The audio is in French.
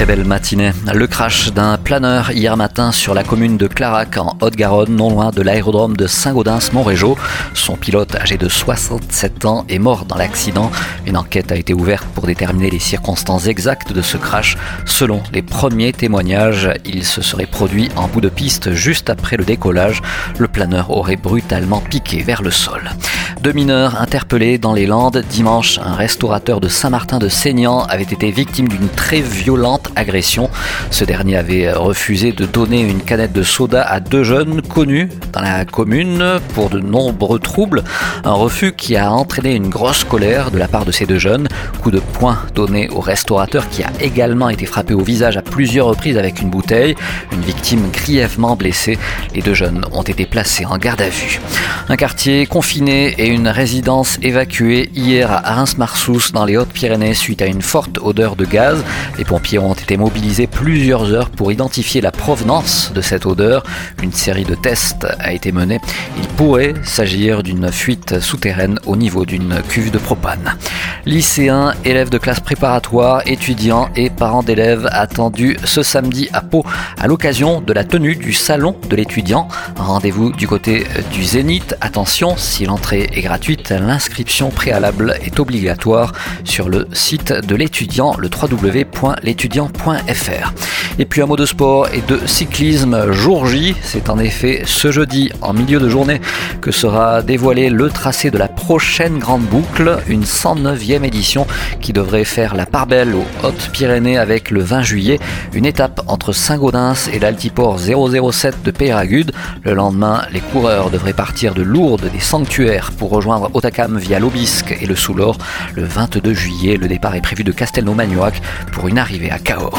très belle matinée. Le crash d'un planeur hier matin sur la commune de Clarac en Haute-Garonne, non loin de l'aérodrome de Saint-Gaudens-Montrégeau. Son pilote, âgé de 67 ans, est mort dans l'accident. Une enquête a été ouverte pour déterminer les circonstances exactes de ce crash. Selon les premiers témoignages, il se serait produit en bout de piste juste après le décollage. Le planeur aurait brutalement piqué vers le sol. Deux mineurs interpellés dans les Landes. Dimanche, un restaurateur de Saint-Martin de Seignan avait été victime d'une très violente agression. Ce dernier avait refusé de donner une canette de soda à deux jeunes connus dans la commune pour de nombreux troubles. Un refus qui a entraîné une grosse colère de la part de ces deux jeunes. Coup de poing donné au restaurateur qui a également été frappé au visage à plusieurs reprises avec une bouteille. Une victime grièvement blessée. Les deux jeunes ont été placés en garde à vue. Un quartier confiné et une résidence évacuée hier à Reims-Marsous dans les Hautes-Pyrénées suite à une forte odeur de gaz. Les pompiers ont été mobilisés plusieurs heures pour identifier la provenance de cette odeur. Une série de tests a été menée. Il pourrait s'agir d'une fuite souterraine au niveau d'une cuve de propane. Lycéens, élèves de classe préparatoire, étudiants et parents d'élèves attendus ce samedi à Pau à l'occasion de la tenue du salon de l'étudiant. Rendez-vous du côté du Zénith. Attention, si l'entrée est gratuite, l'inscription préalable est obligatoire sur le site de l'étudiant, le www.l'étudiant.fr. Et puis un mot de sport et de cyclisme jour J. C'est en effet ce jeudi, en milieu de journée, que sera dévoilé le tracé de la prochaine grande boucle, une 109e édition qui devrait faire la part belle aux Hautes-Pyrénées avec le 20 juillet, une étape entre Saint-Gaudens et l'altiport 007 de Peyragude. Le lendemain, les coureurs devraient partir de Lourdes des sanctuaires rejoindre Otakam via l'Aubisque et le Soulor. Le 22 juillet, le départ est prévu de Castelnau-Magnoac pour une arrivée à Cahors.